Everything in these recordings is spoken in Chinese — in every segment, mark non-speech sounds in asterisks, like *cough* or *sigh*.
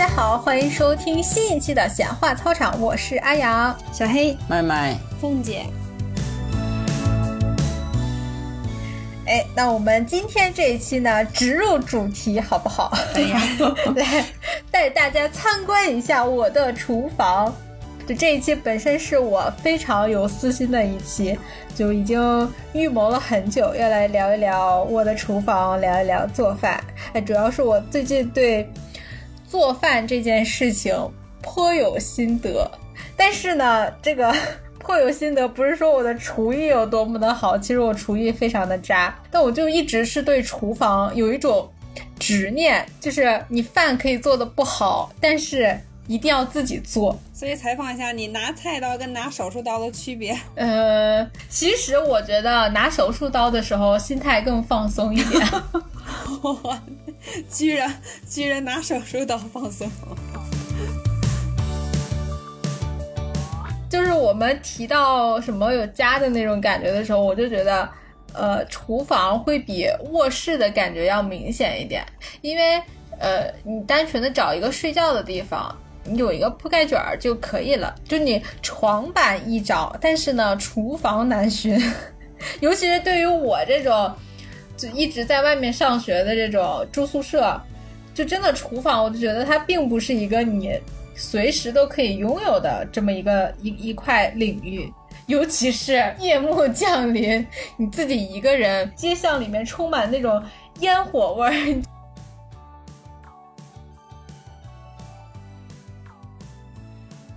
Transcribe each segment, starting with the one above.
家好，欢迎收听新一期的闲话操场，我是阿阳，小黑，麦麦，凤姐。哎，那我们今天这一期呢，直入主题好不好？哎呀，*laughs* 来带大家参观一下我的厨房。就这一期本身是我非常有私心的一期，就已经预谋了很久，要来聊一聊我的厨房，聊一聊做饭。哎，主要是我最近对做饭这件事情颇有心得，但是呢，这个。*laughs* 颇有心得，不是说我的厨艺有多么的好，其实我厨艺非常的渣，但我就一直是对厨房有一种执念，就是你饭可以做的不好，但是一定要自己做。所以采访一下，你拿菜刀跟拿手术刀的区别？呃，其实我觉得拿手术刀的时候心态更放松一点。*laughs* *laughs* 居然居然拿手术刀放松。就是我们提到什么有家的那种感觉的时候，我就觉得，呃，厨房会比卧室的感觉要明显一点，因为，呃，你单纯的找一个睡觉的地方，你有一个铺盖卷儿就可以了。就你床板易找，但是呢，厨房难寻，*laughs* 尤其是对于我这种，就一直在外面上学的这种住宿舍，就真的厨房，我就觉得它并不是一个你。随时都可以拥有的这么一个一一块领域，尤其是夜幕降临，你自己一个人，街巷里面充满那种烟火味儿，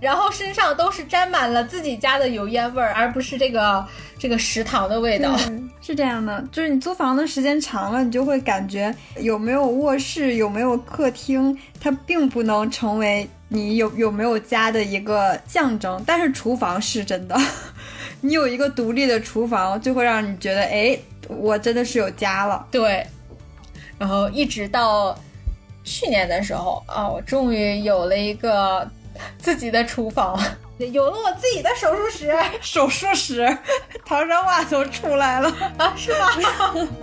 *laughs* 然后身上都是沾满了自己家的油烟味儿，而不是这个这个食堂的味道。是这样的，就是你租房的时间长了，你就会感觉有没有卧室，有没有客厅，它并不能成为。你有有没有家的一个象征？但是厨房是真的，*laughs* 你有一个独立的厨房，就会让你觉得，哎，我真的是有家了。对，然后一直到去年的时候啊，我终于有了一个自己的厨房，有了我自己的手术室，*laughs* 手术室，唐山话都出来了 *laughs* 啊，是吗？*laughs*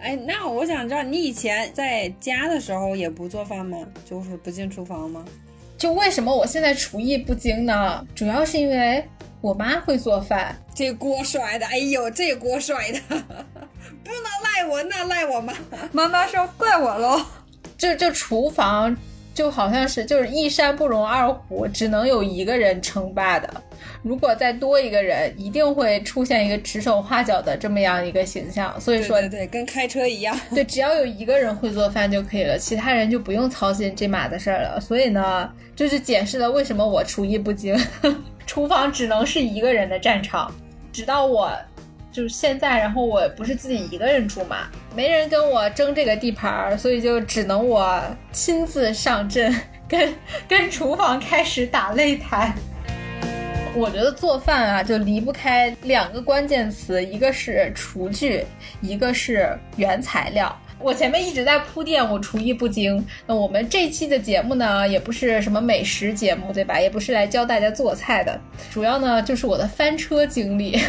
哎，那我想知道，你以前在家的时候也不做饭吗？就是不进厨房吗？就为什么我现在厨艺不精呢？主要是因为我妈会做饭，这锅甩的，哎呦，这锅甩的，不能赖我，那赖我妈。*laughs* 妈妈说怪我喽。就就厨房就好像是就是一山不容二虎，只能有一个人称霸的。如果再多一个人，一定会出现一个指手画脚的这么样一个形象。所以说，对，跟开车一样。*laughs* 对，只要有一个人会做饭就可以了，其他人就不用操心这码子事儿了。所以呢，就是解释了为什么我厨艺不精，*laughs* 厨房只能是一个人的战场。直到我就是现在，然后我不是自己一个人住嘛，没人跟我争这个地盘儿，所以就只能我亲自上阵，跟 *laughs* 跟厨房开始打擂台。我觉得做饭啊，就离不开两个关键词，一个是厨具，一个是原材料。我前面一直在铺垫，我厨艺不精。那我们这期的节目呢，也不是什么美食节目，对吧？也不是来教大家做菜的，主要呢就是我的翻车经历。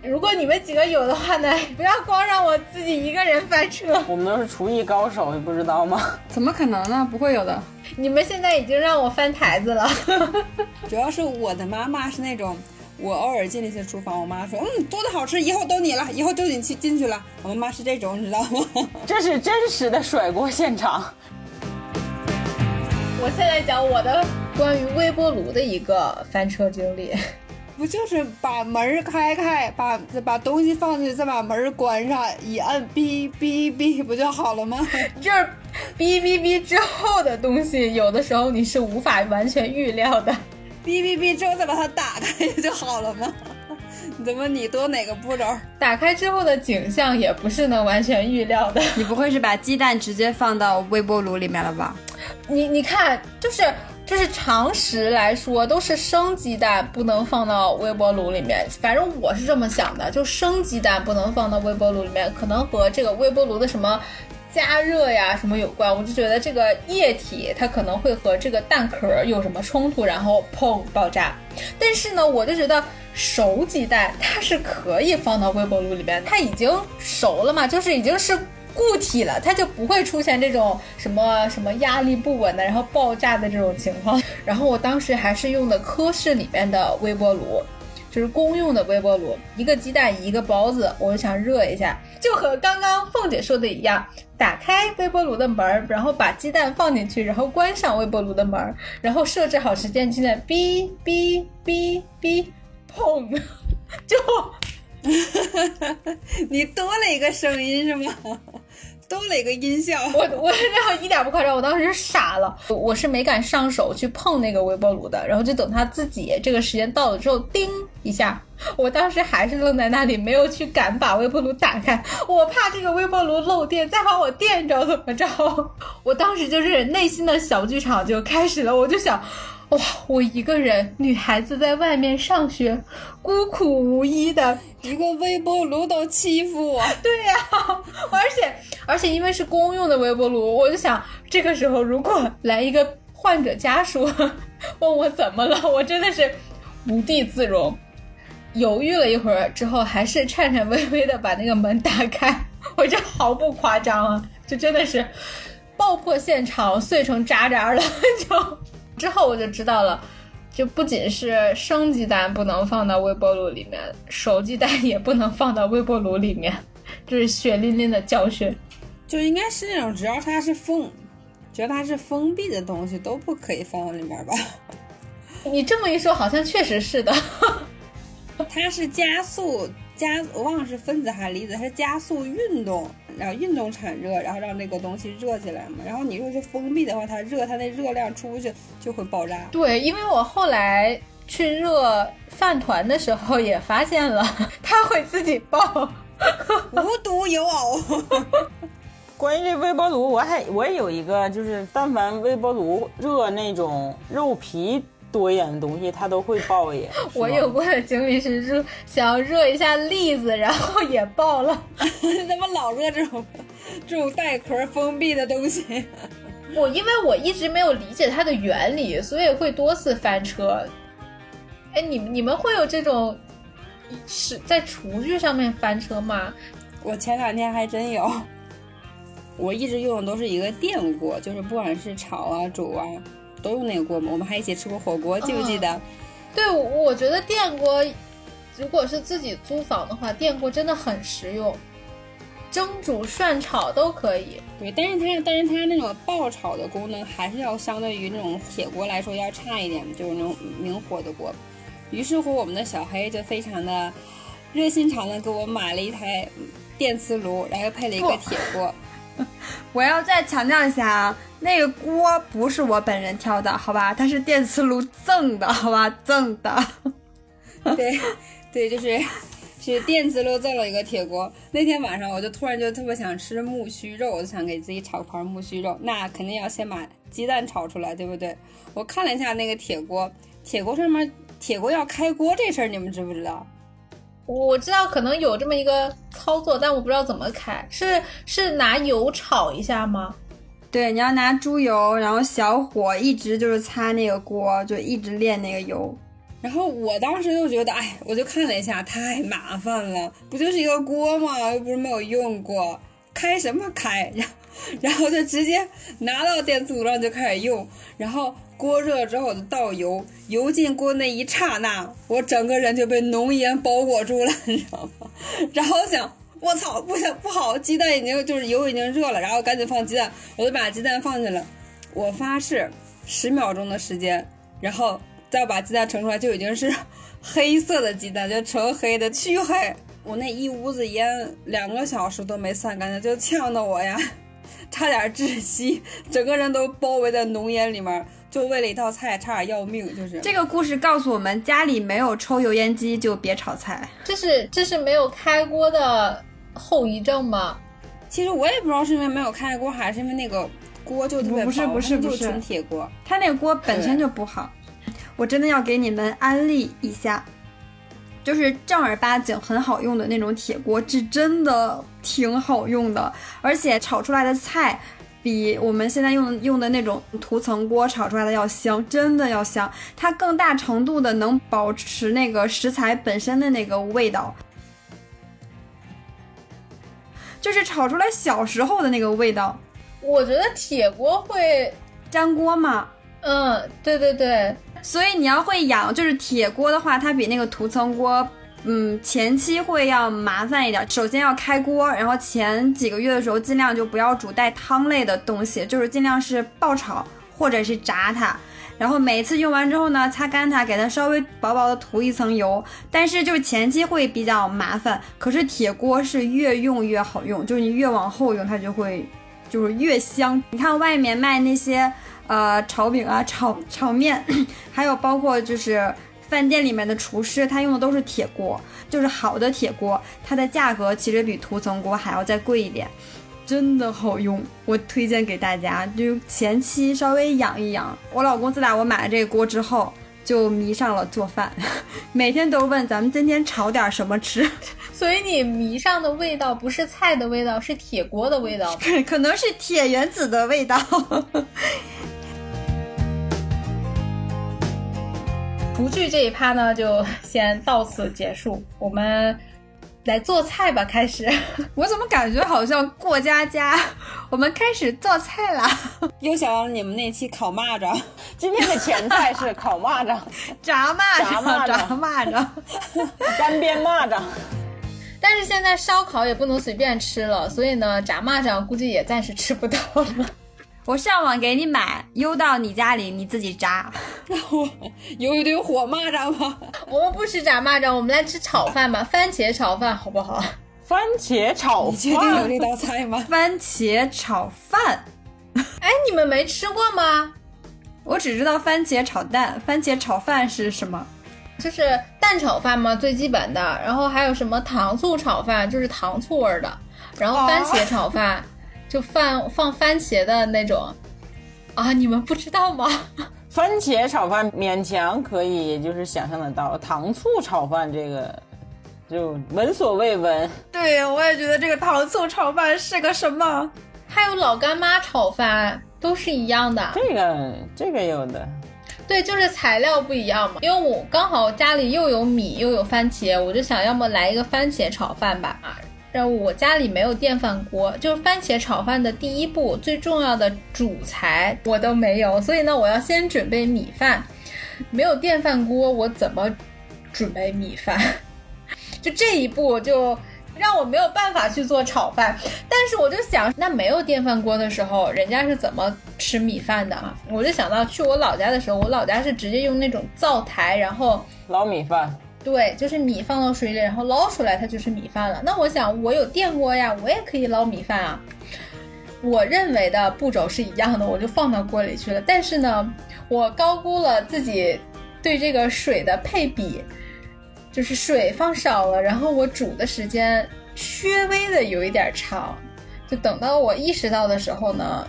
如果你们几个有的话呢，*laughs* 不要光让我自己一个人翻车。我们都是厨艺高手，你不知道吗？*laughs* 怎么可能呢？不会有的。你们现在已经让我翻台子了。*laughs* 主要是我的妈妈是那种，我偶尔进了一些厨房，我妈说，嗯，做的好吃，以后都你了，以后就你去进去了。我妈妈是这种，你知道吗？这是真实的甩锅现场。我现在讲我的关于微波炉的一个翻车经历。不就是把门开开，把把东西放进去，再把门关上，一摁哔哔哔，不就好了吗？*laughs* 就是哔哔哔之后的东西，有的时候你是无法完全预料的。哔哔哔之后再把它打开不就好了吗？*laughs* 怎么你多哪个步骤？打开之后的景象也不是能完全预料的。你不会是把鸡蛋直接放到微波炉里面了吧？你你看，就是。就是常识来说，都是生鸡蛋不能放到微波炉里面。反正我是这么想的，就生鸡蛋不能放到微波炉里面，可能和这个微波炉的什么加热呀什么有关，我就觉得这个液体它可能会和这个蛋壳有什么冲突，然后砰爆炸。但是呢，我就觉得熟鸡蛋它是可以放到微波炉里边，它已经熟了嘛，就是已经是固体了，它就不会出现这种什么什么压力不稳的，然后爆炸的这种情况。*laughs* 然后我当时还是用的科室里面的微波炉。就是公用的微波炉，一个鸡蛋一个包子，我就想热一下，就和刚刚凤姐说的一样，打开微波炉的门儿，然后把鸡蛋放进去，然后关上微波炉的门儿，然后设置好时间，现在哔哔哔哔，砰，*laughs* 就 *laughs* 你多了一个声音是吗？*laughs* 多了一个音效。我我然后一点不夸张，我当时傻了，我是没敢上手去碰那个微波炉的，然后就等它自己这个时间到了之后，叮一下，我当时还是愣在那里，没有去敢把微波炉打开，我怕这个微波炉漏电再把我电着怎么着？*laughs* 我当时就是内心的小剧场就开始了，我就想。哇，我一个人女孩子在外面上学，孤苦无依的，一个微波炉都欺负我。*laughs* 对呀、而且而且因为是公用的微波炉，我就想这个时候如果来一个患者家属问我怎么了，我真的是无地自容。犹豫了一会儿之后，还是颤颤巍巍的把那个门打开。我这毫不夸张啊，就真的是爆破现场，碎成渣渣了。*laughs* 就之后我就知道了，就不仅是生鸡蛋不能放到微波炉里面，熟鸡蛋也不能放到微波炉里面，这是血淋淋的教训。就应该是那种只要它是封，只要它是封闭的东西都不可以放到里面吧？你这么一说，好像确实是的。*laughs* 它是加速加，我忘了是分子还是离子，它是加速运动，然后运动产热，然后让那个东西热起来嘛。然后你如果是封闭的话，它热，它那热量出去就会爆炸。对，因为我后来去热饭团的时候也发现了，*laughs* 它会自己爆。无独有偶，*laughs* 关于这微波炉，我还我也有一个，就是但凡微波炉热那种肉皮多一点的东西，它都会爆耶。*laughs* 我有过的经历是热，想要热一下栗子，然后也爆了。*laughs* *laughs* 怎么老热这种这种带壳封闭的东西。我因为我一直没有理解它的原理，所以会多次翻车。哎，你们你们会有这种是在厨具上面翻车吗？我前两天还真有，我一直用的都是一个电锅，就是不管是炒啊、煮啊，都用那个锅嘛。我们还一起吃过火锅，记不记得？对，我我觉得电锅如果是自己租房的话，电锅真的很实用，蒸煮涮炒都可以。对，但是它但是它那种爆炒的功能还是要相对于那种铁锅来说要差一点，就是那种明火的锅。于是乎，我们的小黑就非常的热心肠的给我买了一台电磁炉，然后又配了一个铁锅。*laughs* 我要再强调一下啊，那个锅不是我本人挑的，好吧？它是电磁炉赠的，好吧？赠的。*laughs* 对，对，就是是电磁炉赠了一个铁锅。那天晚上我就突然就特别想吃木须肉，我就想给自己炒盘木须肉。那肯定要先把鸡蛋炒出来，对不对？我看了一下那个铁锅，铁锅上面铁锅要开锅这事儿，你们知不知道？我知道可能有这么一个操作，但我不知道怎么开。是是拿油炒一下吗？对，你要拿猪油，然后小火一直就是擦那个锅，就一直炼那个油。然后我当时就觉得，哎，我就看了一下，太麻烦了，不就是一个锅吗？又不是没有用过，开什么开？然 *laughs* 后然后就直接拿到电磁炉上就开始用，然后锅热了之后我就倒油，油进锅那一刹那，我整个人就被浓烟包裹住了，你知道吗？*laughs* 然后想。我操，不行不好，鸡蛋已经就是油已经热了，然后赶紧放鸡蛋，我就把鸡蛋放进了。我发誓，十秒钟的时间，然后再把鸡蛋盛出来，就已经是黑色的鸡蛋，就纯黑的，黢黑。我那一屋子烟，两个小时都没散干净，就呛得我呀，差点窒息，整个人都包围在浓烟里面，就为了一道菜差点要命，就是。这个故事告诉我们，家里没有抽油烟机就别炒菜。这是这是没有开锅的后遗症吗？其实我也不知道是因为没有开锅，还是因为那个锅就特别不是不是不是纯铁锅。它那个锅本身就不好，我真的要给你们安利一下。就是正儿八经很好用的那种铁锅，是真的挺好用的，而且炒出来的菜比我们现在用用的那种涂层锅炒出来的要香，真的要香。它更大程度的能保持那个食材本身的那个味道，就是炒出来小时候的那个味道。我觉得铁锅会，粘锅嘛，嗯，对对对，所以你要会养，就是铁锅的话，它比那个涂层锅，嗯，前期会要麻烦一点。首先要开锅，然后前几个月的时候，尽量就不要煮带汤类的东西，就是尽量是爆炒或者是炸它。然后每次用完之后呢，擦干它，给它稍微薄薄的涂一层油。但是就是前期会比较麻烦，可是铁锅是越用越好用，就是你越往后用，它就会就是越香。你看外面卖那些呃炒饼啊、炒炒面，*coughs* 还有包括就是饭店里面的厨师，他用的都是铁锅，就是好的铁锅，它的价格其实比涂层锅还要再贵一点。真的好用，我推荐给大家。就前期稍微养一养。我老公自打我买了这个锅之后，就迷上了做饭，*laughs* 每天都问咱们今天炒点什么吃。*laughs* 所以你迷上的味道不是菜的味道，是铁锅的味道。*laughs* 可能是铁原子的味道。厨具这一趴呢，就 *laughs* 先到此结束。我们来做菜吧，开始。*laughs* 我怎么感觉好像过家家？*laughs* 我们开始做菜啦！又想到了你们那期烤蚂蚱，今天的前菜是烤蚂蚱，炸蚂蚱，炸蚂蚱炸蚂蚱。干煸蚂蚱。但是现在烧烤也不能随便吃了，所以呢，炸蚂蚱估计也暂时吃不到了。我上网给你买，邮到你家里，你自己炸。*laughs* 我有一堆火蚂蚱吗？*laughs* 我们不吃炸蚂蚱，我们来吃炒饭吧，番茄炒饭好不好？番茄炒你确定有饭，这道菜吗？*laughs* 番茄炒饭，哎，你们没吃过吗？我只知道番茄炒蛋，番茄炒饭是什么？就是蛋炒饭嘛，最基本的，然后还有什么糖醋炒饭，就是糖醋味儿的，然后番茄炒饭，就放放番茄的那种。啊，你们不知道吗？*laughs* 番茄炒饭勉强可以，就是想象得到。糖醋炒饭这个就闻所未闻。对，我也觉得这个糖醋炒饭是个什么？还有老干妈炒饭，都是一样的。这个这个有的，对，就是材料不一样嘛。因为我刚好家里又有米又有番茄，我就想要么来一个番茄炒饭吧。啊，然后我家里没有电饭锅，就是番茄炒饭的第一步最重要的主材我都没有，所以呢，我要先准备米饭。没有电饭锅，我怎么准备米饭？*laughs* 就这一步就让我没有办法去做炒饭。但是我就想，那没有电饭锅的时候，人家是怎么吃米饭的啊？我就想到去我老家的时候，我老家是直接用那种灶台，然后捞米饭。对，就是米放到水里，然后捞出来，它就是米饭了。那我想，我有电锅呀，我也可以捞米饭啊。我认为的步骤是一样的，我就放到锅里去了。但是呢，我高估了自己对这个水的配比，就是水放少了，然后我煮的时间稍微的有一点长。就等到我意识到的时候呢，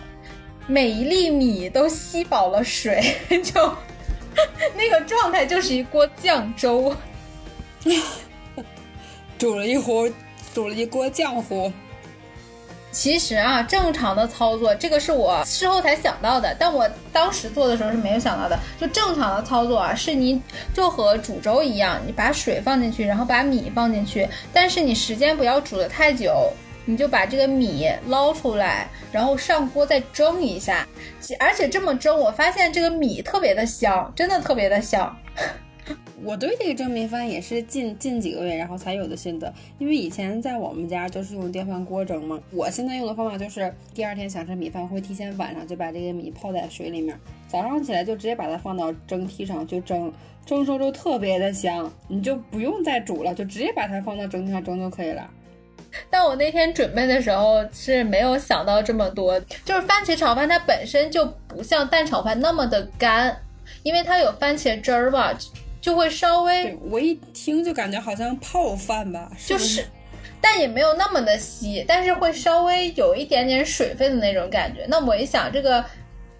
每一粒米都吸饱了水，*laughs* 就 *laughs* 那个状态就是一锅酱粥。*laughs* 煮了一壶，煮了一锅浆糊。其实啊，正常的操作，这个是我事后才想到的，但我当时做的时候是没有想到的。就正常的操作啊，是你就和煮粥一样，你把水放进去，然后把米放进去，但是你时间不要煮的太久，你就把这个米捞出来，然后上锅再蒸一下。而且这么蒸，我发现这个米特别的香，真的特别的香。我对这个蒸米饭也是近近几个月，然后才有的心得。因为以前在我们家就是用电饭锅蒸嘛，我现在用的方法就是第二天想吃米饭，会提前晚上就把这个米泡在水里面，早上起来就直接把它放到蒸屉上就蒸，蒸熟就特别的香，你就不用再煮了，就直接把它放到蒸屉上蒸就可以了。*laughs* 但我那天准备的时候是没有想到这么多，就是番茄炒饭它本身就不像蛋炒饭那么的干，因为它有番茄汁儿吧。就会稍微，我一听就感觉好像泡饭吧，就是，但也没有那么的稀，但是会稍微有一点点水分的那种感觉。那我一想，这个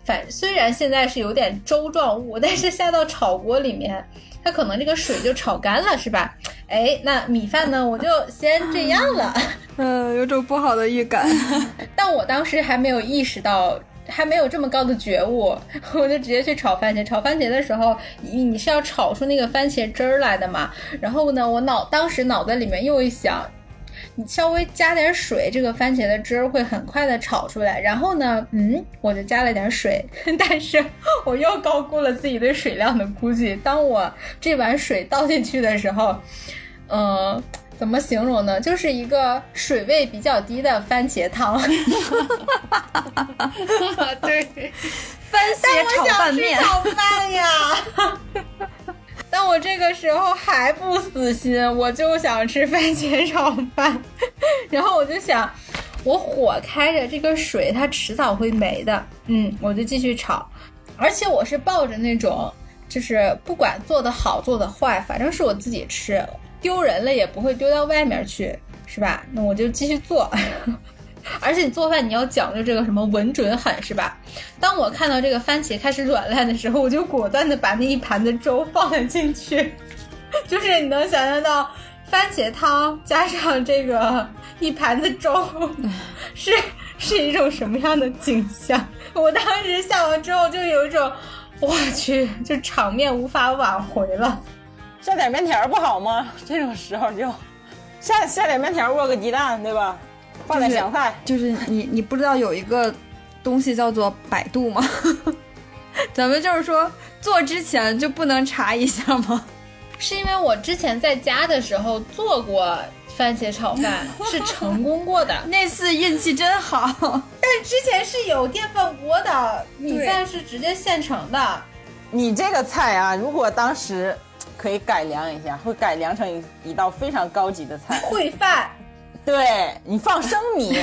反虽然现在是有点粥状物，*laughs* 但是下到炒锅里面，它可能这个水就炒干了，是吧？哎，那米饭呢，我就先这样了。*laughs* 嗯，有种不好的预感。*laughs* 但我当时还没有意识到，还没有这么高的觉悟，我就直接去炒番茄。炒番茄的时候，你你是要炒出那个番茄汁儿来的嘛？然后呢，我脑当时脑子里面又一想，你稍微加点水，这个番茄的汁儿会很快的炒出来。然后呢，嗯，我就加了点水，*laughs* 但是我又高估了自己对水量的估计。当我这碗水倒进去的时候，嗯。怎么形容呢？就是一个水位比较低的番茄汤。*laughs* 对，番茄炒拌面。炒饭呀！但我这个时候还不死心，我就想吃番茄炒饭。然后我就想，我火开着，这个水它迟早会没的。嗯，我就继续炒。而且我是抱着那种，就是不管做的好做的坏，反正是我自己吃。丢人了也不会丢到外面去，是吧？那我就继续做。*laughs* 而且你做饭你要讲究这个什么稳准狠，是吧？当我看到这个番茄开始软烂的时候，我就果断的把那一盘子粥放了进去。*laughs* 就是你能想象到番茄汤加上这个一盘子粥，*laughs* 是是一种什么样的景象？我当时下完之后就有一种，我去，就场面无法挽回了。下点面条不好吗？*laughs* 这种时候就下下点面条，握个鸡蛋，对吧？放点香菜。就是你你不知道有一个东西叫做百度吗？*laughs* 咱们就是说做之前就不能查一下吗？*laughs* 是因为我之前在家的时候做过番茄炒饭，是成功过的。那次运气真好。但之前是有电饭锅的，米饭是直接现成的。你这个菜啊，如果当时。可以改良一下，会改良成一一道非常高级的菜——烩饭。对你放生米，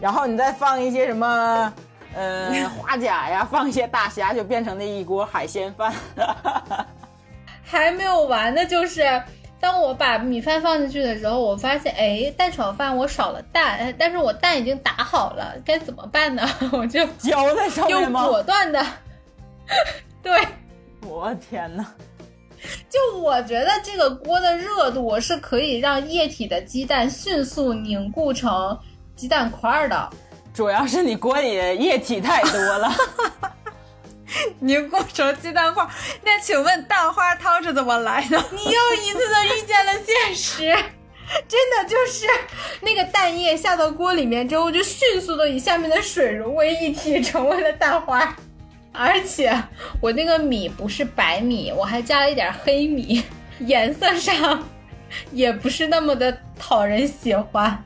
然后你再放一些什么，呃，*laughs* 花甲呀，放一些大虾，就变成那一锅海鲜饭。*laughs* 还没有完的就是，当我把米饭放进去的时候，我发现，哎，蛋炒饭我少了蛋，但是我蛋已经打好了，该怎么办呢？*laughs* 我就浇在上面吗？果断的，对，我天哪！就我觉得这个锅的热度是可以让液体的鸡蛋迅速凝固成鸡蛋块的，主要是你锅里的液体太多了，*laughs* 凝固成鸡蛋块。那请问蛋花汤是怎么来的？*laughs* 你又一次的遇见了现实，真的就是那个蛋液下到锅里面之后，就迅速的与下面的水融为一体，成为了蛋花。*laughs* 而且我那个米不是白米，我还加了一点黑米，颜色上也不是那么的讨人喜欢。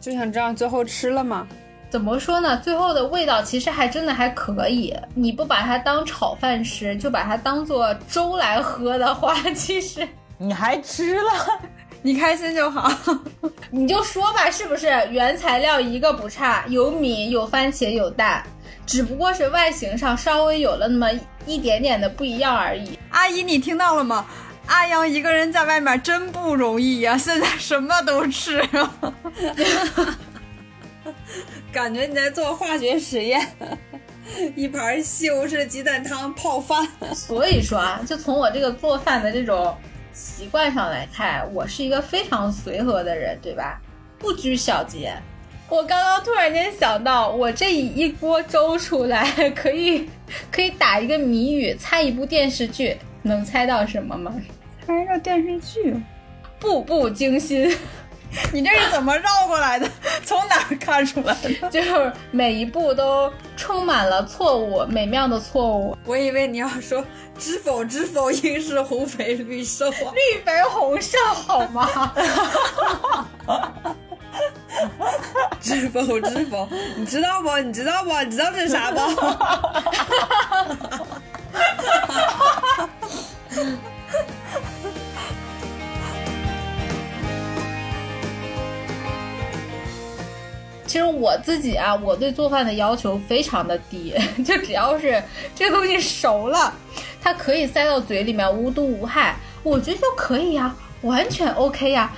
就想这样最后吃了吗？怎么说呢？最后的味道其实还真的还可以。你不把它当炒饭吃，就把它当做粥来喝的话，*laughs* 其实你还吃了，*laughs* 你开心就好。你就说吧，是不是？原材料一个不差，有米，有番茄，有蛋。只不过是外形上稍微有了那么一点点的不一样而已。阿姨，你听到了吗？阿阳一个人在外面真不容易呀，*laughs* 现在什么都吃，*laughs* 感觉你在做化学实验。一盘西红柿鸡蛋汤泡饭。所以说啊，就从我这个做饭的这种习惯上来看，我是一个非常随和的人，对吧？不拘小节。我刚刚突然间想到，我这一锅粥出来，可以可以打一个谜语，猜一部电视剧，能猜到什么吗？猜个电视剧，《步步惊心》。你这是怎么绕过来的？从哪儿看出来的？*laughs* 就是每一步都充满了错误，美妙的错误。我以为你要说“知否知否，应是红肥绿瘦”，绿肥红瘦，好吗？*laughs* 知否知否，你知道不？你知道不？你知道这是啥不？*laughs* 其实我自己啊，我对做饭的要求非常的低，*laughs* 就只要是这个东西熟了，它可以塞到嘴里面无毒无害，我觉得就可以呀，完全 OK 呀。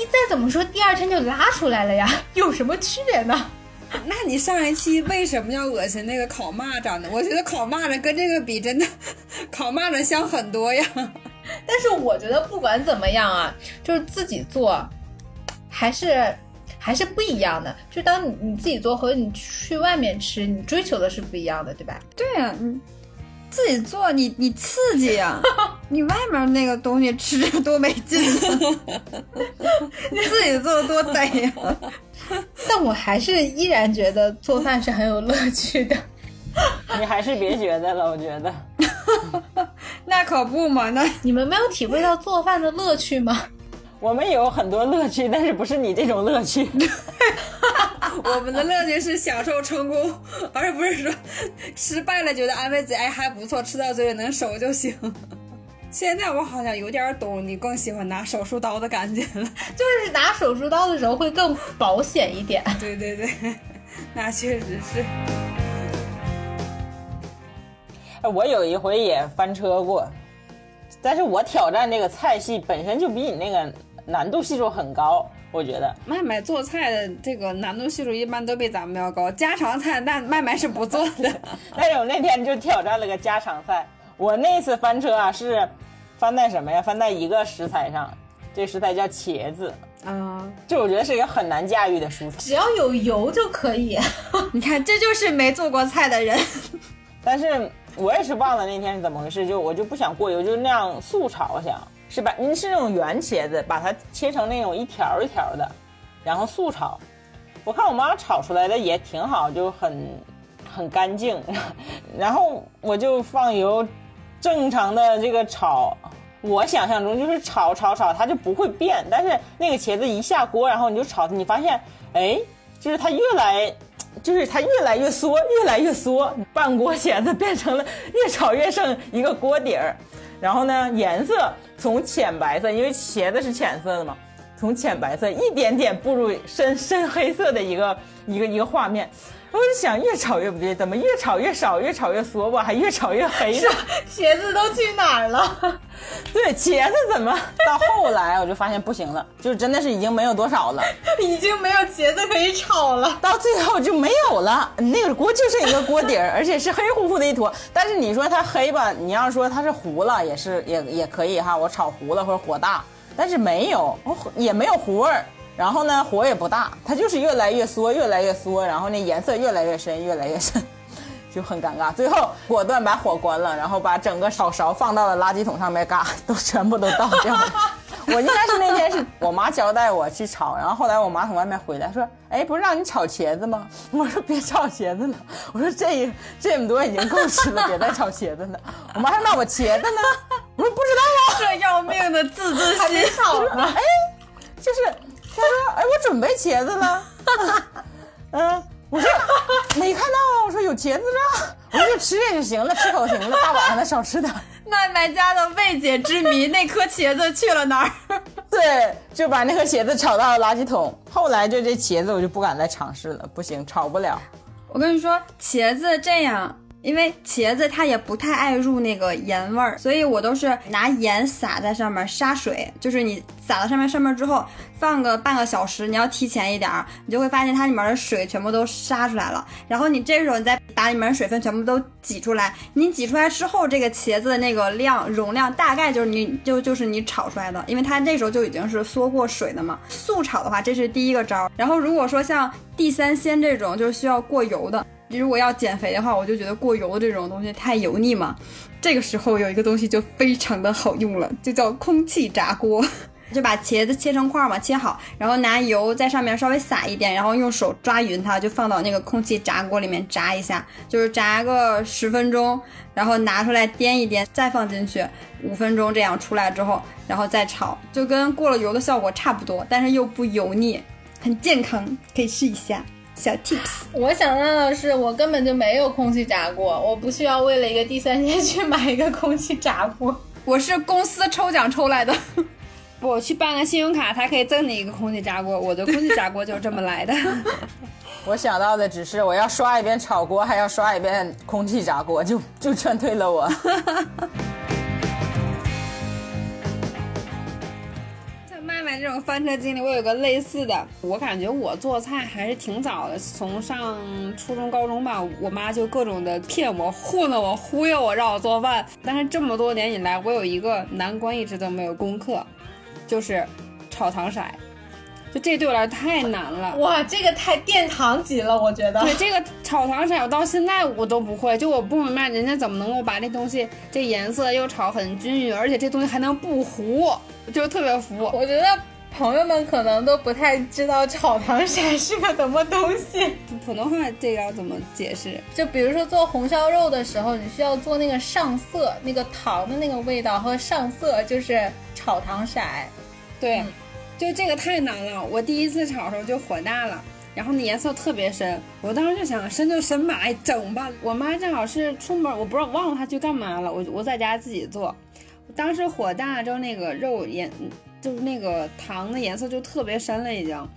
你再怎么说，第二天就拉出来了呀，有什么区别呢？*laughs* 那你上一期为什么要恶心那个烤蚂蚱呢？我觉得烤蚂蚱跟这个比，真的烤蚂蚱香很多呀。*laughs* 但是我觉得不管怎么样啊，就是自己做，还是还是不一样的。就当你你自己做和你去外面吃，你追求的是不一样的，对吧？对呀、你自己做，你你刺激呀、*laughs* 你外面那个东西吃着多没劲啊，你 *laughs* 自己做多得呀。但我还是依然觉得做饭是很有乐趣的。你还是别觉得了，我觉得。*laughs* 那可不嘛，那你们没有体会到做饭的乐趣吗？我们有很多乐趣，但是不是你这种乐趣。*laughs* 我们的乐趣是享受成功，而不是说失败了觉得安慰自己，哎还不错，吃到嘴里能熟就行。*laughs* 现在我好像有点懂你更喜欢拿手术刀的感觉了。*laughs* 就是拿手术刀的时候会更保险一点。对对对，那确实是。哎我有一回也翻车过，但是我挑战这个菜系本身就比你那个难度系数很高，我觉得。麦麦做菜的这个难度系数一般都比咱们要高，家常菜那麦麦是不做的。*laughs* 但是我那天就挑战了个家常菜，我那次翻车啊是翻在什么呀？翻在一个食材上，这食材叫茄子，啊，这我觉得是一个很难驾驭的蔬菜。只要有油就可以。*laughs* 你看，这就是没做过菜的人。但是我也是忘了那天是怎么回事，就我就不想过油，就那样素炒想是吧？你是那种圆茄子，把它切成那种一条一条的，然后素炒。我看我妈炒出来的也挺好，就很很干净。*laughs* 然后我就放油，正常的这个炒。我想象中就是炒炒炒，它就不会变。但是那个茄子一下锅，然后你就炒，你发现，哎，就是它越来，就是它越来越缩，越来越缩，半锅茄子变成了越炒越剩一个锅底儿。然后呢，颜色从浅白色，因为茄子是浅色的嘛，从浅白色一点点步入深深黑色的一个一个一个画面。我就想，越炒越不对，怎么越炒越少，越炒越缩吧，还越炒越黑呢？茄子都去哪儿了？*laughs* 对，茄子怎么 *laughs* 到后来我就发现不行了，就真的是已经没有多少了，*laughs* 已经没有茄子可以炒了。到最后就没有了。那个锅就剩一个锅底儿，而且是黑乎乎的一坨。但是你说它黑吧，你要说它是糊了，也是也也可以哈，我炒糊了或者火大，但是没有，我也没有糊味儿。然后呢，火也不大，它就是越来越缩，越来越缩，然后那颜色越来越深，越来越深。*laughs* 就很尴尬，最后果断把火关了，然后把整个炒勺放到了垃圾桶上面，嘎，都全部都倒掉了。*laughs* 我应该是那天是我妈交代我去炒，然后后来我妈从外面回来说：“哎，不是让你炒茄子吗？”我说：“别炒茄子了，我说这这么多已经够吃了，别再炒茄子了。”我妈说：“那我茄子呢？”我说：“不知道啊。”这要命的自制还没心，炒呢。就是他说：“哎，我准备茄子了。*laughs* ”嗯，我说没看到啊，我说有茄子呢，我说就吃点就行了，吃口行了，大晚上的少吃点。*laughs* 麦麦家的未解之谜，*laughs* 那颗茄子去了哪儿？对，就把那颗茄子炒到了垃圾桶。后来就这茄子我就不敢再尝试了，不行，炒不了。我跟你说，茄子这样，因为茄子它也不太爱入那个盐味儿，所以我都是拿盐撒在上面杀水，就是你撒到上面上面之后，放个半个小时，你要提前一点儿，你就会发现它里面的水全部都杀出来了。然后你这时候你再把里面的水分全部都挤出来，你挤出来之后，这个茄子的那个量容量大概就是你就就是你炒出来的，因为它这时候就已经是缩过水的嘛。速炒的话，这是第一个招儿。然后如果说像地三鲜这种就是需要过油的，如果要减肥的话，我就觉得过油的这种东西太油腻嘛。这个时候有一个东西就非常的好用了，就叫空气炸锅。*laughs* 就把茄子切成块嘛，切好，然后拿油在上面稍微撒一点，然后用手抓匀它，就放到那个空气炸锅里面炸一下，就是炸个十分钟，然后拿出来颠一颠，再放进去五分钟，这样出来之后，然后再炒，就跟过了油的效果差不多，但是又不油腻，很健康，可以试一下。小 tips，我想到的是，我根本就没有空气炸锅，我不需要为了一个第三鲜 *laughs* 去买一个空气炸锅。我是公司抽奖抽来的。我去办个信用卡，他可以赠你一个空气炸锅。我的空气炸锅就是这么来的。*laughs* 我想到的只是我要刷一遍炒锅，还要刷一遍空气炸锅，就就劝退了我。*laughs* 这种翻车经历，我有个类似的。我感觉我做菜还是挺早的，从上初中、高中吧，我妈就各种的骗我、糊弄我、忽悠我，让我做饭。但是这么多年以来，我有一个难关一直都没有攻克，就是炒糖色。就这对我来说太难了。哇，这个太殿堂级了，我觉得。对这个炒糖色，我到现在我都不会。就我不明白人家怎么能够把这东西这颜色又炒很均匀，而且这东西还能不糊，就特别服。我觉得朋友们可能都不太知道炒糖色是个什么东西。*laughs* 普通话这个要怎么解释？就比如说做红烧肉的时候，你需要做那个上色，那个糖的那个味道和上色就是炒糖色。对。就这个太难了，我第一次炒的时候就火大了，然后那颜色特别深，我当时就想深就深吧，整吧。我妈正好是出门，我不知道忘了她去干嘛了，我我在家自己做。当时火大之后，那个肉颜就是那个糖的颜色就特别深了已经。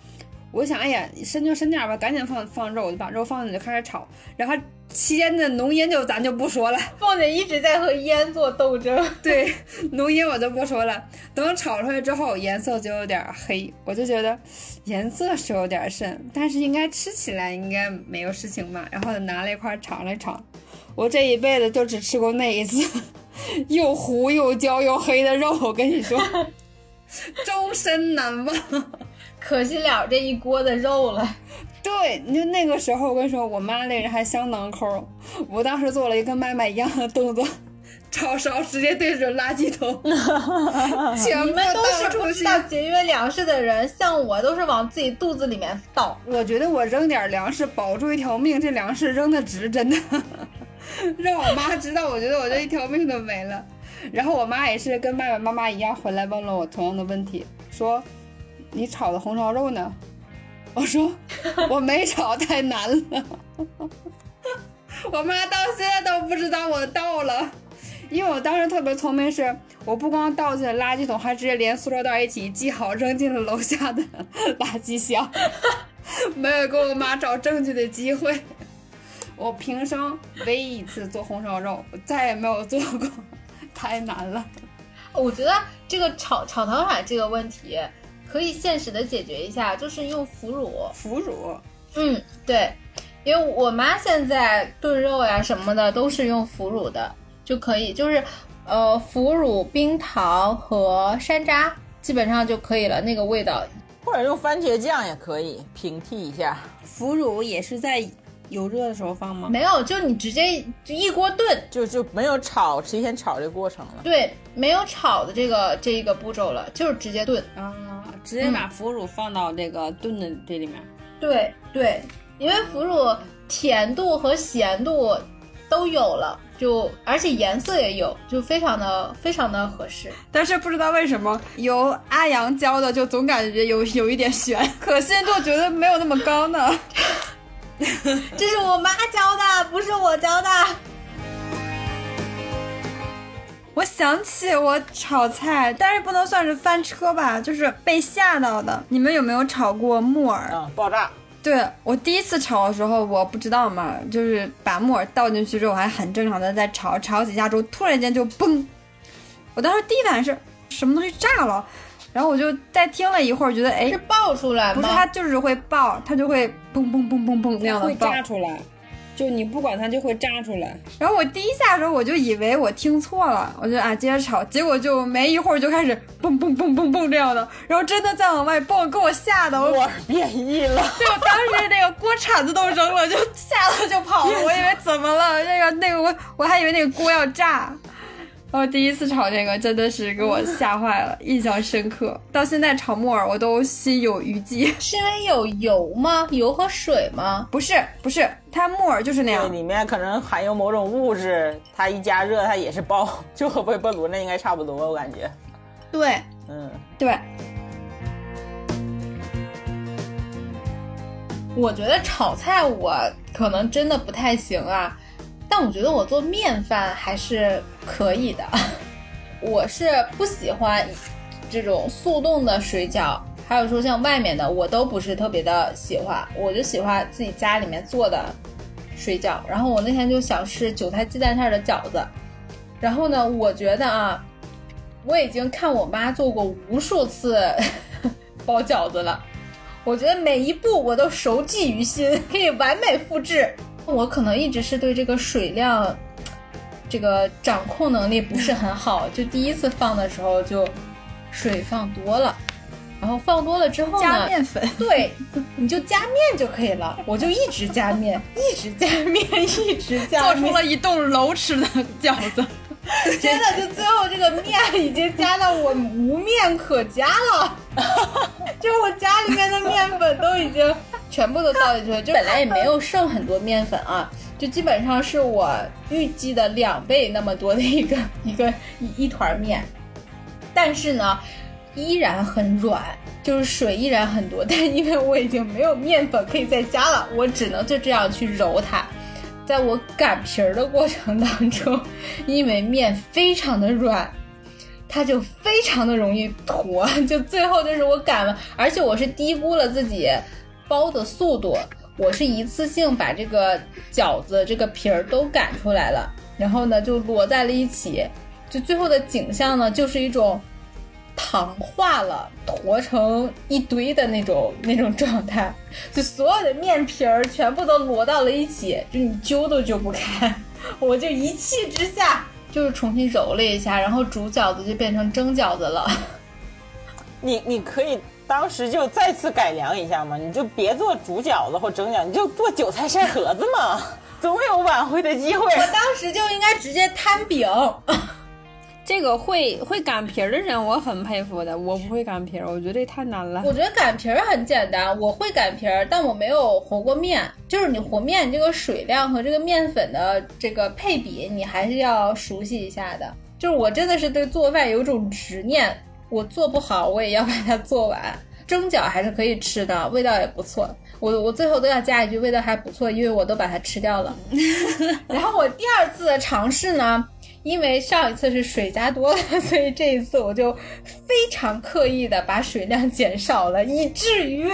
我想，哎呀，深就深点吧，赶紧放放肉，就把肉放进去就开始炒。然后期间的浓烟就咱就不说了，凤姐一直在和烟做斗争。*laughs* 对，浓烟我就不说了。等炒出来之后，颜色就有点黑，我就觉得颜色是有点深，但是应该吃起来应该没有事情吧。然后拿了一块尝了尝，我这一辈子就只吃过那一次，*laughs* 又糊又焦又黑的肉，我跟你说，*laughs* 终身难忘。*laughs* 可惜了这一锅的肉了。对，你就那个时候，我跟你说，我妈那人还相当抠。我当时做了一个麦麦一样的动作，炒勺直接对准垃圾桶，*laughs* 全部倒出去。道节约粮食的人，像我都是往自己肚子里面倒。我觉得我扔点粮食保住一条命，这粮食扔的值，真的。让我妈知道，我觉得我这一条命都没了。然后我妈也是跟爸爸妈妈一样，回来问了我同样的问题，说。你炒的红烧肉呢？*laughs* 我说 *laughs* 我没炒，太难了。*laughs* 我妈到现在都不知道我倒了，因为我当时特别聪明，是我不光倒进了垃圾桶，还直接连塑料袋一起系好扔进了楼下的垃圾箱，没有给我妈找证据的机会。我平生唯一一次做红烧肉，我再也没有做过，太难了。*laughs* 我觉得这个炒炒糖色这个问题。可以现实的解决一下，就是用腐乳。腐乳，嗯，对，因为我妈现在炖肉呀什么的都是用腐乳的，就可以，就是呃腐乳、冰糖和山楂，基本上就可以了，那个味道。或者用番茄酱也可以平替一下。腐乳也是在。油热的时候放吗？没有，就你直接就一锅炖，就就没有炒提前炒这个过程了。对，没有炒的这个这一个步骤了，就是直接炖啊，直接把腐乳放到这个炖的这里面。对对，因为腐乳甜度和咸度都有了，就而且颜色也有，就非常的非常的合适。但是不知道为什么由阿阳教的，就总感觉有有一点悬，可信度觉得没有那么高呢。*laughs* *laughs* 这是我妈教的，不是我教的。我想起我炒菜，但是不能算是翻车吧，就是被吓到的。你们有没有炒过木耳？嗯，爆炸。对我第一次炒的时候，我不知道嘛，就是把木耳倒进去之后，还很正常的在炒，炒几下之后，突然间就嘣！我当时第一反应是什么东西炸了。然后我就再听了一会儿，觉得哎，是爆出来吗？不是，它就是会爆，它就会嘣嘣嘣嘣嘣那样的爆。会炸出来，就你不管它就会炸出来。然后我第一下的时候我就以为我听错了，我就啊接着吵，结果就没一会儿就开始嘣嘣嘣嘣嘣这样的，然后真的再往外蹦，给我吓得，我变异了。对，我当时那个锅铲子都扔了，就吓得就跑了。我以为怎么了？那个那个我我还以为那个锅要炸。我第一次炒这个真的是给我吓坏了，印象深刻。到现在炒木耳我都心有余悸。是因为有油吗？油和水吗？不是，不是，它木耳就是那样，里面可能含有某种物质，它一加热它也是爆，就和微波炉那应该差不多，我感觉。对，嗯，对。我觉得炒菜我可能真的不太行啊。但我觉得我做面饭还是可以的，*laughs* 我是不喜欢这种速冻的水饺，还有说像外面的，我都不是特别的喜欢，我就喜欢自己家里面做的水饺。然后我那天就想吃韭菜鸡蛋馅的饺子，然后呢，我觉得啊，我已经看我妈做过无数次 *laughs* 包饺子了。我觉得每一步我都熟记于心，可以完美复制。我可能一直是对这个水量，这个掌控能力不是很好，就第一次放的时候就水放多了，然后放多了之后呢，加面粉，对，你就加面就可以了。我就一直加面，一直加面，一直加面，做出了一栋楼吃的饺子。真的，就最后这个面已经加到我无面可加了，*laughs* 就我家里面的面粉都已经全部都倒进去了，就本来也没有剩很多面粉啊，就基本上是我预计的两倍那么多的一个一个一一团面，但是呢，依然很软，就是水依然很多，*laughs* 但因为我已经没有面粉可以再加了，我只能就这样去揉它。在我擀皮儿的过程当中，因为面非常的软，它就非常的容易坨，*laughs* 就最后就是我擀了，而且我是低估了自己包的速度，我是一次性把这个饺子这个皮儿都擀出来了，然后呢就摞在了一起，就最后的景象呢就是一种。糖化了，坨成一堆的那种那种状态，就所有的面皮儿全部都摞到了一起，就你揪都揪不开。我就一气之下，就是重新揉了一下，然后煮饺子就变成蒸饺子了。你你可以当时就再次改良一下嘛，你就别做煮饺子或蒸饺，你就做韭菜晒盒子嘛，*laughs* 总有挽回的机会。我当时就应该直接摊饼。*laughs* 这个会会擀皮儿的人，我很佩服的。我不会擀皮儿，我觉得这太难了。我觉得擀皮儿很简单，我会擀皮儿，但我没有和过面。就是你和面这个水量和这个面粉的这个配比，你还是要熟悉一下的。就是我真的是对做饭有种执念，我做不好我也要把它做完。蒸饺还是可以吃的，味道也不错。我我最后都要加一句味道还不错，因为我都把它吃掉了。*laughs* 然后我第二次尝试呢。因为上一次是水加多了，*laughs* 所以这一次我就非常刻意的把水量减少了，以至于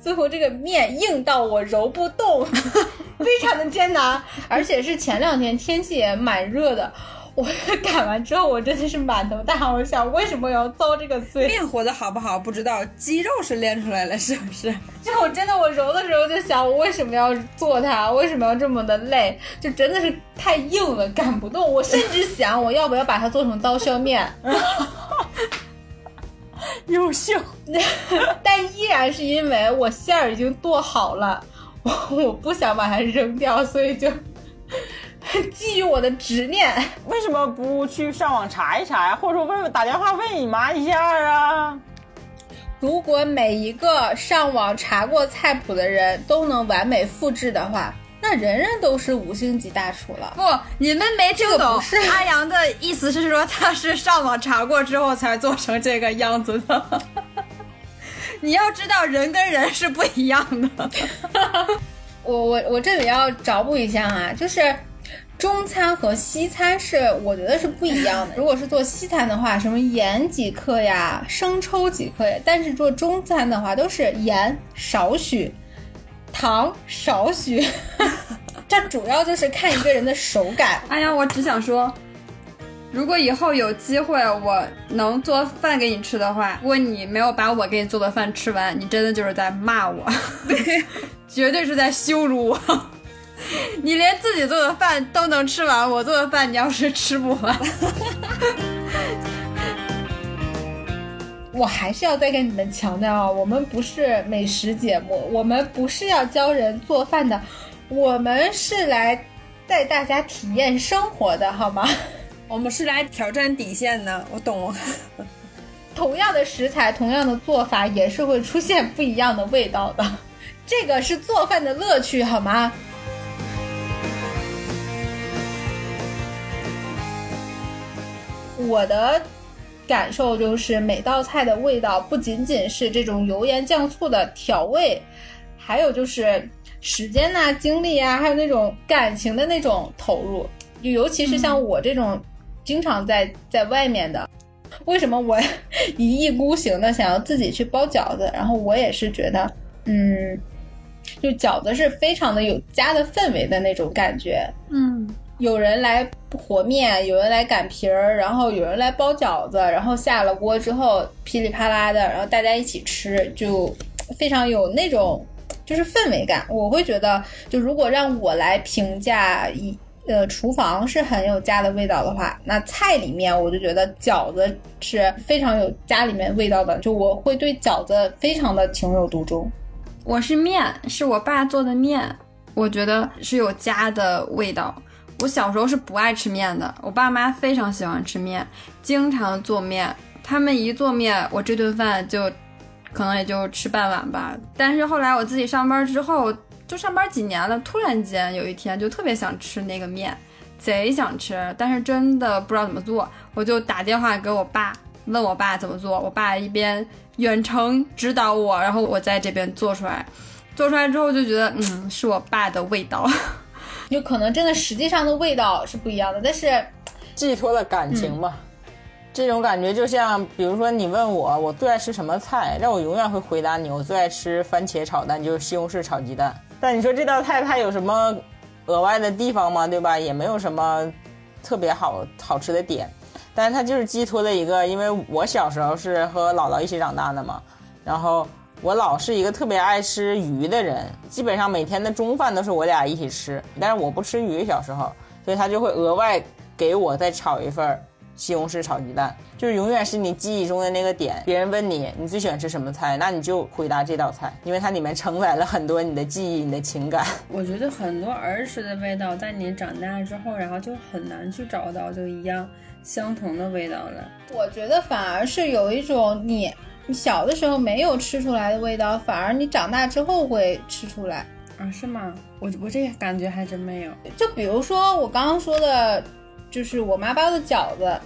最后这个面硬到我揉不动，*laughs* 非常的艰难，而且是前两天天气也蛮热的。*laughs* 我擀完之后，我真的是满头大汗。我想，为什么要遭这个罪？面活的好不好不知道，肌肉是练出来了，是不是？就我真的，我揉的时候就想，我为什么要做它？为什么要这么的累？就真的是太硬了，擀不动。我甚至想，我要不要把它做成刀削面？*laughs* 优秀，*laughs* 但依然是因为我馅儿已经剁好了，我我不想把它扔掉，所以就。*laughs* 基于我的执念，为什么不去上网查一查呀？或者说问问打电话问你妈一下啊？如果每一个上网查过菜谱的人都能完美复制的话，那人人都是五星级大厨了。不，你们没听懂。阿阳的意思是说他是上网查过之后才做成这个样子的。*laughs* 你要知道，人跟人是不一样的。*laughs* 我我我这里要找补一下啊，就是。中餐和西餐是我觉得是不一样的。如果是做西餐的话，什么盐几克呀，生抽几克呀，但是做中餐的话都是盐少许，糖少许。*laughs* 这主要就是看一个人的手感。哎呀，我只想说，如果以后有机会我能做饭给你吃的话，如果你没有把我给你做的饭吃完，你真的就是在骂我，对 *laughs* 绝对是在羞辱我。*laughs* 你连自己做的饭都能吃完，我做的饭你要是吃不完，*laughs* 我还是要再跟你们强调啊，我们不是美食节目，我们不是要教人做饭的，我们是来带大家体验生活的，好吗？*laughs* 我们是来挑战底线的，我懂。同样的食材，同样的做法，也是会出现不一样的味道的，这个是做饭的乐趣，好吗？我的感受就是，每道菜的味道不仅仅是这种油盐酱醋的调味，还有就是时间呐、精力啊，还有那种感情的那种投入。就尤其是像我这种经常在在外面的，为什么我一意孤行的想要自己去包饺子？然后我也是觉得，嗯，就饺子是非常的有家的氛围的那种感觉。嗯。有人来和面，有人来擀皮儿，然后有人来包饺子，然后下了锅之后噼里啪啦的，然后大家一起吃，就非常有那种就是氛围感。我会觉得，就如果让我来评价一呃厨房是很有家的味道的话，那菜里面我就觉得饺子是非常有家里面味道的，就我会对饺子非常的情有独钟。我是面，是我爸做的面，我觉得是有家的味道。我小时候是不爱吃面的，我爸妈非常喜欢吃面，经常做面。他们一做面，我这顿饭就可能也就吃半碗吧。但是后来我自己上班之后，就上班几年了，突然间有一天就特别想吃那个面，贼想吃，但是真的不知道怎么做，我就打电话给我爸，问我爸怎么做。我爸一边远程指导我，然后我在这边做出来。做出来之后就觉得，嗯，是我爸的味道。*laughs* 就可能真的实际上的味道是不一样的，但是寄托了感情嘛。这种感觉就像，比如说你问我我最爱吃什么菜，让我永远会回答你，我最爱吃番茄炒蛋，就是西红柿炒鸡蛋。但你说这道菜它有什么额外的地方吗？对吧？也没有什么特别好好吃的点，但是它就是寄托了一个，因为我小时候是和姥姥一起长大的嘛，然后。我老是一个特别爱吃鱼的人，基本上每天的中饭都是我俩一起吃。但是我不吃鱼，小时候，所以他就会额外给我再炒一份西红柿炒鸡蛋，就是永远是你记忆中的那个点。别人问你你最喜欢吃什么菜，那你就回答这道菜，因为它里面承载了很多你的记忆、你的情感。*laughs* 我觉得很多儿时的味道，在你长大之后，然后就很难去找到就一样相同的味道了。我觉得反而是有一种你。你小的时候没有吃出来的味道，反而你长大之后会吃出来啊？是吗？我我这个感觉还真没有。就比如说我刚刚说的，就是我妈包的饺子，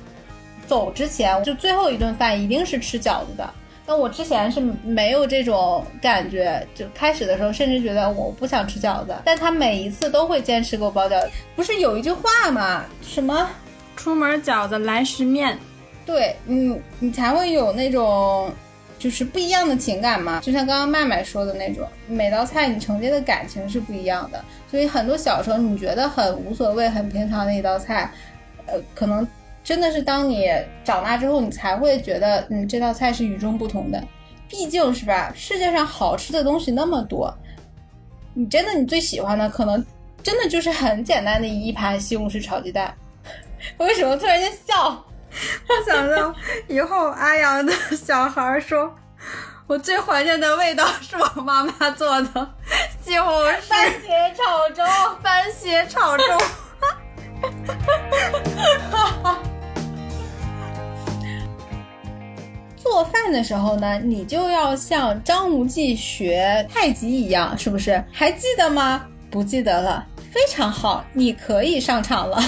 走之前就最后一顿饭一定是吃饺子的。那我之前是没有这种感觉，就开始的时候甚至觉得我不想吃饺子，但他每一次都会坚持给我包饺子。不是有一句话吗？什么？出门饺子来十面。对，嗯，你才会有那种。就是不一样的情感嘛，就像刚刚麦麦说的那种，每道菜你承接的感情是不一样的，所以很多小时候你觉得很无所谓、很平常的一道菜，呃，可能真的是当你长大之后，你才会觉得，嗯，这道菜是与众不同的。毕竟是吧，世界上好吃的东西那么多，你真的你最喜欢的可能真的就是很简单的一盘西红柿炒鸡蛋。*laughs* 为什么突然间笑？*laughs* 我想到以后阿阳的小孩说：“我最怀念的味道是我妈妈做的西红柿番茄炒粥，番茄炒粥。”做饭的时候呢，你就要像张无忌学太极一样，是不是？还记得吗？不记得了，非常好，你可以上场了。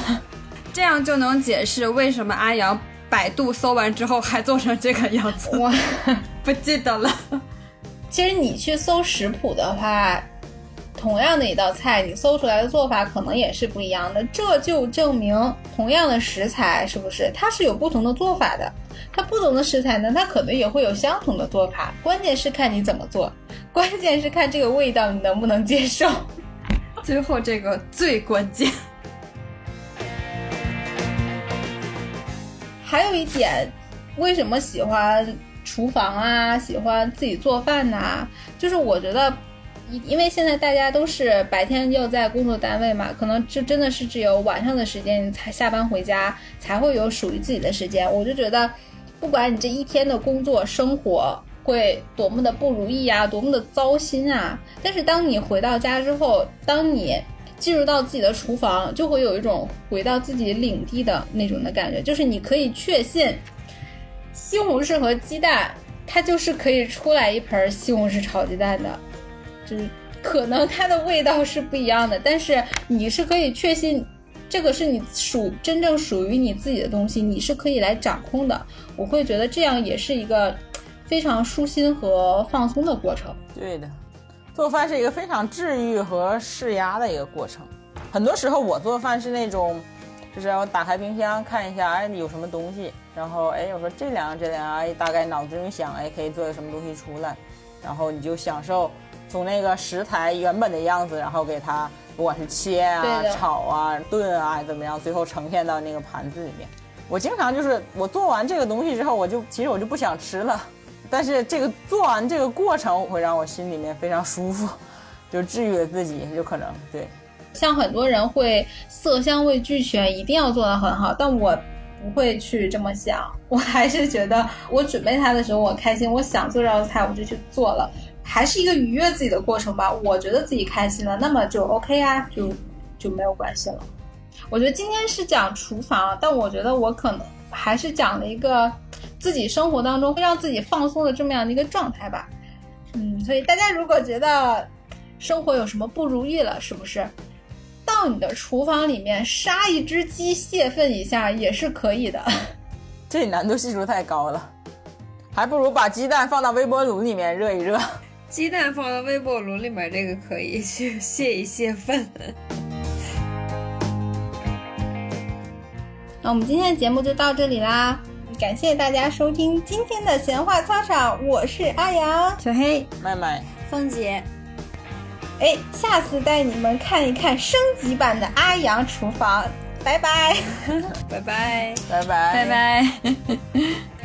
这样就能解释为什么阿阳百度搜完之后还做成这个样子。我 *laughs* 不记得了。其实你去搜食谱的话，同样的一道菜，你搜出来的做法可能也是不一样的。这就证明，同样的食材，是不是它是有不同的做法的？它不同的食材呢，它可能也会有相同的做法。关键是看你怎么做，关键是看这个味道你能不能接受。*laughs* 最后这个最关键。还有一点，为什么喜欢厨房啊？喜欢自己做饭呐？就是我觉得，因为现在大家都是白天要在工作单位嘛，可能就真的是只有晚上的时间才下班回家，才会有属于自己的时间。我就觉得，不管你这一天的工作生活会多么的不如意啊，多么的糟心啊，但是当你回到家之后，当你进入到自己的厨房，就会有一种回到自己领地的那种的感觉。就是你可以确信，西红柿和鸡蛋，它就是可以出来一盆西红柿炒鸡蛋的。就是可能它的味道是不一样的，但是你是可以确信，这个是你属真正属于你自己的东西，你是可以来掌控的。我会觉得这样也是一个非常舒心和放松的过程。对的。做饭是一个非常治愈和释压的一个过程。很多时候我做饭是那种，就是我打开冰箱看一下，哎，有什么东西，然后哎，我说这两样这两样，哎，大概脑子中想，哎，可以做个什么东西出来，然后你就享受从那个食材原本的样子，然后给它不管是切啊炒啊、炖啊怎么样，最后呈现到那个盘子里面。我经常就是我做完这个东西之后，我就其实我就不想吃了，但是这个做完这个过程会让我心里面非常舒服，*laughs* 就治愈了自己，就可能对。像很多人会色香味俱全，一定要做得很好，但我不会去这么想。我还是觉得我准备它的时候我开心，我想做这道菜我就去做了，还是一个愉悦自己的过程吧。我觉得自己开心了，那么就 OK 啊，就就没有关系了。我觉得今天是讲厨房，但我觉得我可能还是讲了一个自己生活当中会让自己放松的这么样的一个状态吧。嗯，所以大家如果觉得生活有什么不如意了，是不是？到你的厨房里面杀一只鸡泄愤一下也是可以的。这难度系数太高了，还不如把鸡蛋放到微波炉里面热一热。鸡蛋放到微波炉里面，这个可以去泄一泄愤。那我们今天的节目就到这里啦，感谢大家收听今天的闲话操场，我是阿阳。小黑，麦麦，凤姐，哎，下次带你们看一看升级版的阿阳厨房，拜拜。*laughs* 拜拜。拜拜，拜拜。